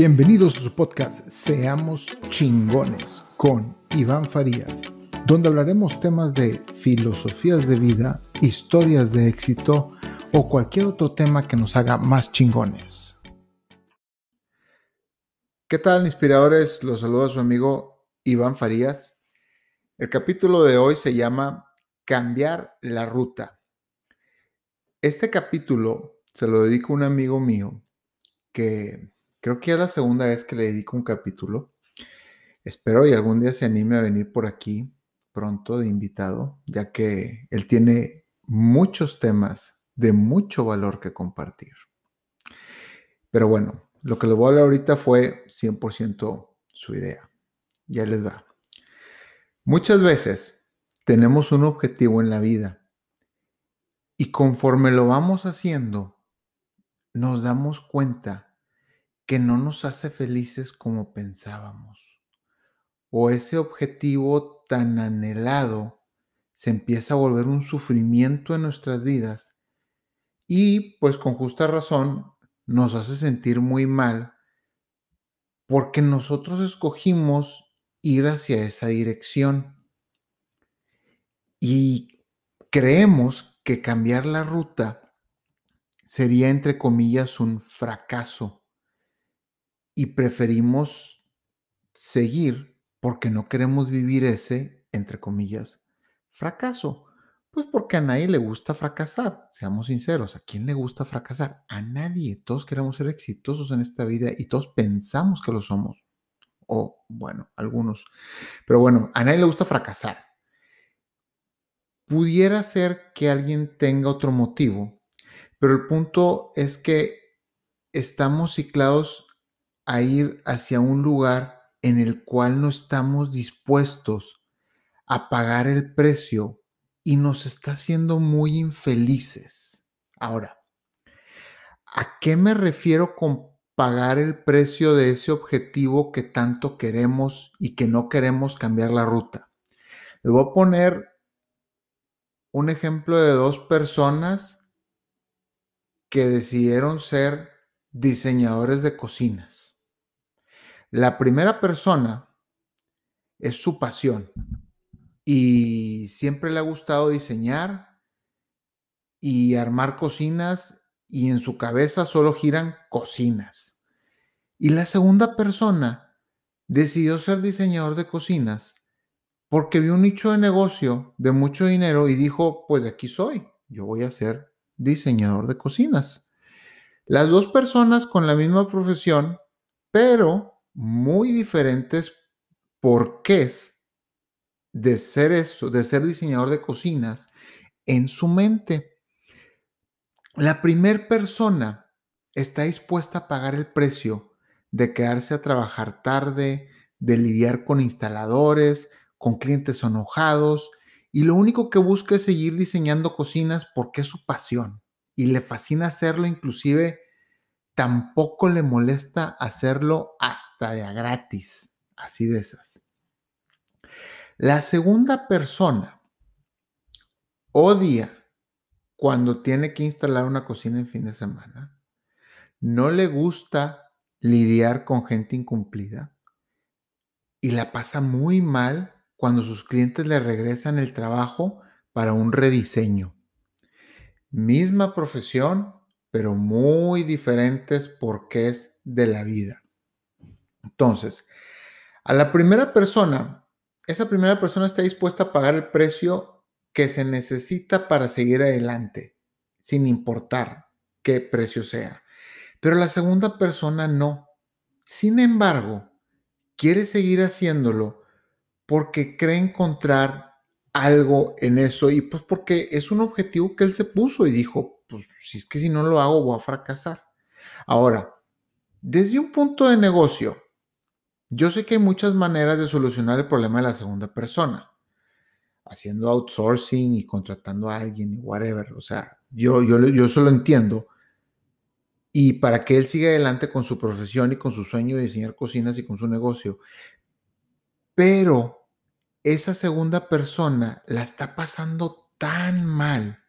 Bienvenidos a su podcast Seamos chingones con Iván Farías, donde hablaremos temas de filosofías de vida, historias de éxito o cualquier otro tema que nos haga más chingones. ¿Qué tal, inspiradores? Los saluda su amigo Iván Farías. El capítulo de hoy se llama Cambiar la ruta. Este capítulo se lo dedico a un amigo mío que Creo que es la segunda vez que le dedico un capítulo. Espero y algún día se anime a venir por aquí pronto de invitado, ya que él tiene muchos temas de mucho valor que compartir. Pero bueno, lo que les voy a hablar ahorita fue 100% su idea. Ya les va. Muchas veces tenemos un objetivo en la vida y conforme lo vamos haciendo, nos damos cuenta que no nos hace felices como pensábamos. O ese objetivo tan anhelado se empieza a volver un sufrimiento en nuestras vidas y pues con justa razón nos hace sentir muy mal porque nosotros escogimos ir hacia esa dirección y creemos que cambiar la ruta sería entre comillas un fracaso y preferimos seguir porque no queremos vivir ese, entre comillas, fracaso. Pues porque a nadie le gusta fracasar, seamos sinceros, ¿a quién le gusta fracasar? A nadie, todos queremos ser exitosos en esta vida y todos pensamos que lo somos. O bueno, algunos. Pero bueno, a nadie le gusta fracasar. Pudiera ser que alguien tenga otro motivo, pero el punto es que estamos ciclados a ir hacia un lugar en el cual no estamos dispuestos a pagar el precio y nos está haciendo muy infelices. Ahora, ¿a qué me refiero con pagar el precio de ese objetivo que tanto queremos y que no queremos cambiar la ruta? Les voy a poner un ejemplo de dos personas que decidieron ser diseñadores de cocinas. La primera persona es su pasión y siempre le ha gustado diseñar y armar cocinas y en su cabeza solo giran cocinas. Y la segunda persona decidió ser diseñador de cocinas porque vio un nicho de negocio de mucho dinero y dijo, pues aquí soy, yo voy a ser diseñador de cocinas. Las dos personas con la misma profesión, pero muy diferentes porqués de ser eso, de ser diseñador de cocinas en su mente. La primera persona está dispuesta a pagar el precio de quedarse a trabajar tarde, de lidiar con instaladores, con clientes enojados, y lo único que busca es seguir diseñando cocinas porque es su pasión y le fascina hacerlo inclusive tampoco le molesta hacerlo hasta de a gratis, así de esas. La segunda persona odia cuando tiene que instalar una cocina en fin de semana. No le gusta lidiar con gente incumplida y la pasa muy mal cuando sus clientes le regresan el trabajo para un rediseño. Misma profesión, pero muy diferentes porqués de la vida. Entonces, a la primera persona, esa primera persona está dispuesta a pagar el precio que se necesita para seguir adelante, sin importar qué precio sea. Pero la segunda persona no. Sin embargo, quiere seguir haciéndolo porque cree encontrar algo en eso y pues porque es un objetivo que él se puso y dijo, pues si es que si no lo hago voy a fracasar. Ahora, desde un punto de negocio, yo sé que hay muchas maneras de solucionar el problema de la segunda persona, haciendo outsourcing y contratando a alguien y whatever. O sea, yo, yo, yo eso lo entiendo. Y para que él siga adelante con su profesión y con su sueño de diseñar cocinas y con su negocio. Pero esa segunda persona la está pasando tan mal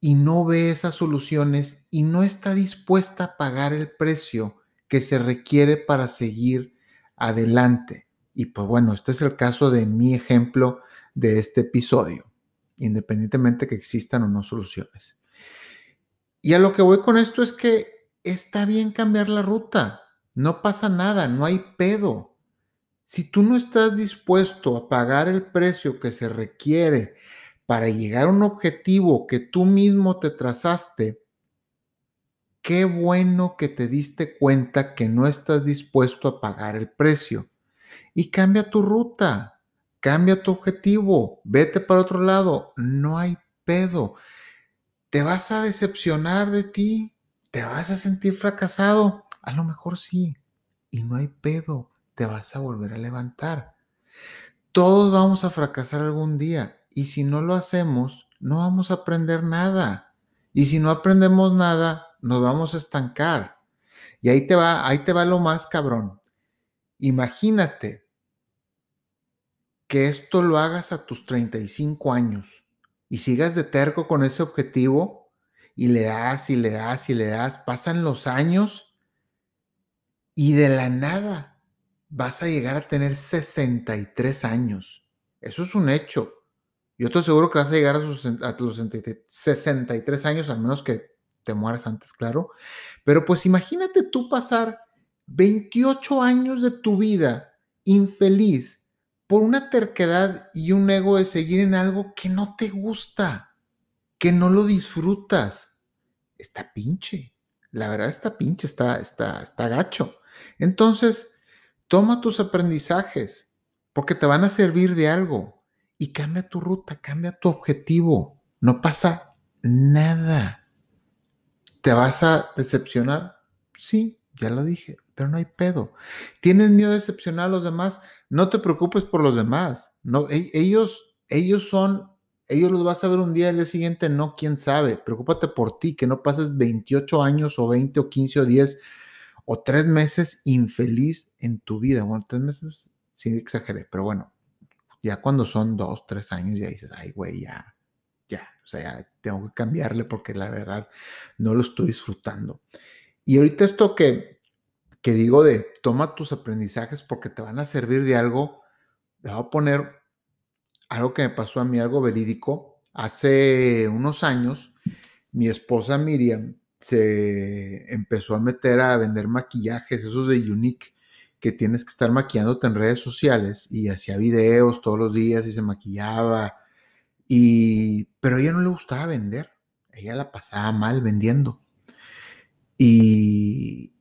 y no ve esas soluciones y no está dispuesta a pagar el precio que se requiere para seguir adelante. Y pues bueno, este es el caso de mi ejemplo de este episodio, independientemente que existan o no soluciones. Y a lo que voy con esto es que está bien cambiar la ruta, no pasa nada, no hay pedo. Si tú no estás dispuesto a pagar el precio que se requiere para llegar a un objetivo que tú mismo te trazaste, qué bueno que te diste cuenta que no estás dispuesto a pagar el precio. Y cambia tu ruta, cambia tu objetivo, vete para otro lado, no hay pedo. ¿Te vas a decepcionar de ti? ¿Te vas a sentir fracasado? A lo mejor sí, y no hay pedo te vas a volver a levantar. Todos vamos a fracasar algún día y si no lo hacemos, no vamos a aprender nada. Y si no aprendemos nada, nos vamos a estancar. Y ahí te va, ahí te va lo más cabrón. Imagínate que esto lo hagas a tus 35 años y sigas de terco con ese objetivo y le das y le das y le das, pasan los años y de la nada vas a llegar a tener 63 años. Eso es un hecho. Yo estoy seguro que vas a llegar a, sus, los 63 años, al menos que te mueras antes, claro. Pero pues imagínate tú pasar 28 años de tu vida infeliz por una terquedad y un ego de seguir en algo que no te gusta, que no lo disfrutas. Está pinche. La verdad está pinche, está, está, está gacho. Entonces, Toma tus aprendizajes porque te van a servir de algo y cambia tu ruta, cambia tu objetivo. No pasa nada. ¿Te vas a decepcionar? Sí, ya lo dije, pero no hay pedo. ¿Tienes miedo de decepcionar a los demás? No te preocupes por los demás. No, e, ellos, ellos son, ellos los vas a ver un día, el día siguiente, no, quién sabe. Preocúpate por ti, que no pases 28 años o 20 o 15 o 10 o tres meses infeliz en tu vida. Bueno, tres meses sí exageré, pero bueno, ya cuando son dos, tres años, ya dices, ay, güey, ya, ya, o sea, tengo que cambiarle porque la verdad no lo estoy disfrutando. Y ahorita esto que, que digo de toma tus aprendizajes porque te van a servir de algo, te voy a poner algo que me pasó a mí, algo verídico. Hace unos años, mi esposa Miriam se empezó a meter a vender maquillajes, esos de Unique, que tienes que estar maquillándote en redes sociales y hacía videos todos los días y se maquillaba. Y, pero a ella no le gustaba vender, ella la pasaba mal vendiendo. Y,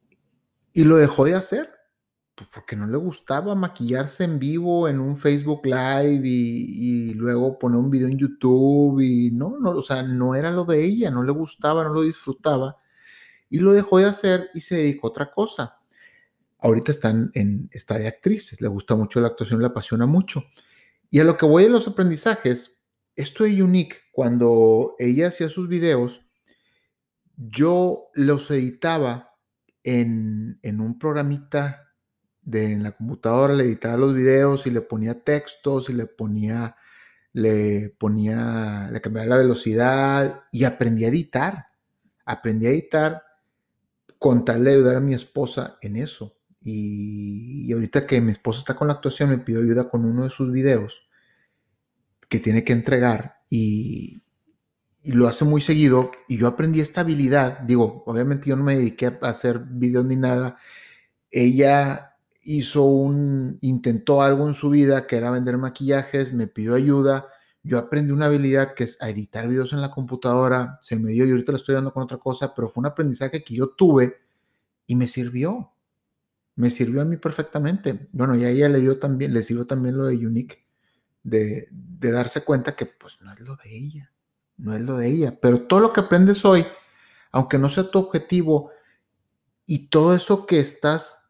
y lo dejó de hacer, pues porque no le gustaba maquillarse en vivo en un Facebook Live y, luego poner un video en YouTube y no, no, o sea, no era lo de ella, no le gustaba, no lo disfrutaba y lo dejó de hacer y se dedicó a otra cosa. Ahorita están en, está de actriz, le gusta mucho la actuación, le apasiona mucho. Y a lo que voy de los aprendizajes, esto es unique. Cuando ella hacía sus videos, yo los editaba en, en un programita de en la computadora le editaba los videos y le ponía textos y le ponía, le ponía, le cambiaba la velocidad y aprendí a editar. Aprendí a editar con tal de ayudar a mi esposa en eso. Y, ahorita que mi esposa está con la actuación, me pidió ayuda con uno de sus videos que tiene que entregar y, y lo hace muy seguido. Y yo aprendí esta habilidad. Digo, obviamente yo no me dediqué a hacer videos ni nada. Ella hizo un, intentó algo en su vida que era vender maquillajes, me pidió ayuda, yo aprendí una habilidad que es a editar videos en la computadora, se me dio y ahorita lo estoy dando con otra cosa, pero fue un aprendizaje que yo tuve y me sirvió, me sirvió a mí perfectamente. Bueno, y a ella le dio también, le sirvió también lo de Unique, de, de darse cuenta que pues no es lo de ella, no es lo de ella, pero todo lo que aprendes hoy, aunque no sea tu objetivo, y todo eso que estás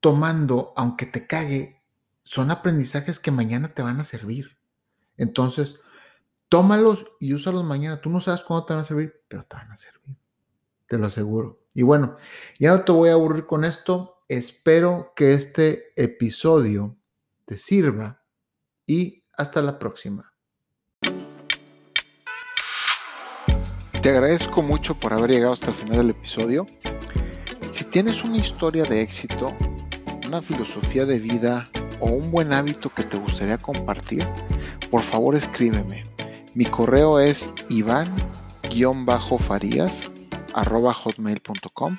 tomando, aunque te cague, son aprendizajes que mañana te van a servir. Entonces, tómalos y úsalos mañana. Tú no sabes cuándo te van a servir, pero te van a servir. Te lo aseguro. Y bueno, ya no te voy a aburrir con esto. Espero que este episodio te sirva y hasta la próxima. Te agradezco mucho por haber llegado hasta el final del episodio. Si tienes una historia de éxito, una filosofía de vida o un buen hábito que te gustaría compartir, por favor escríbeme. Mi correo es iván-farías.hotmail.com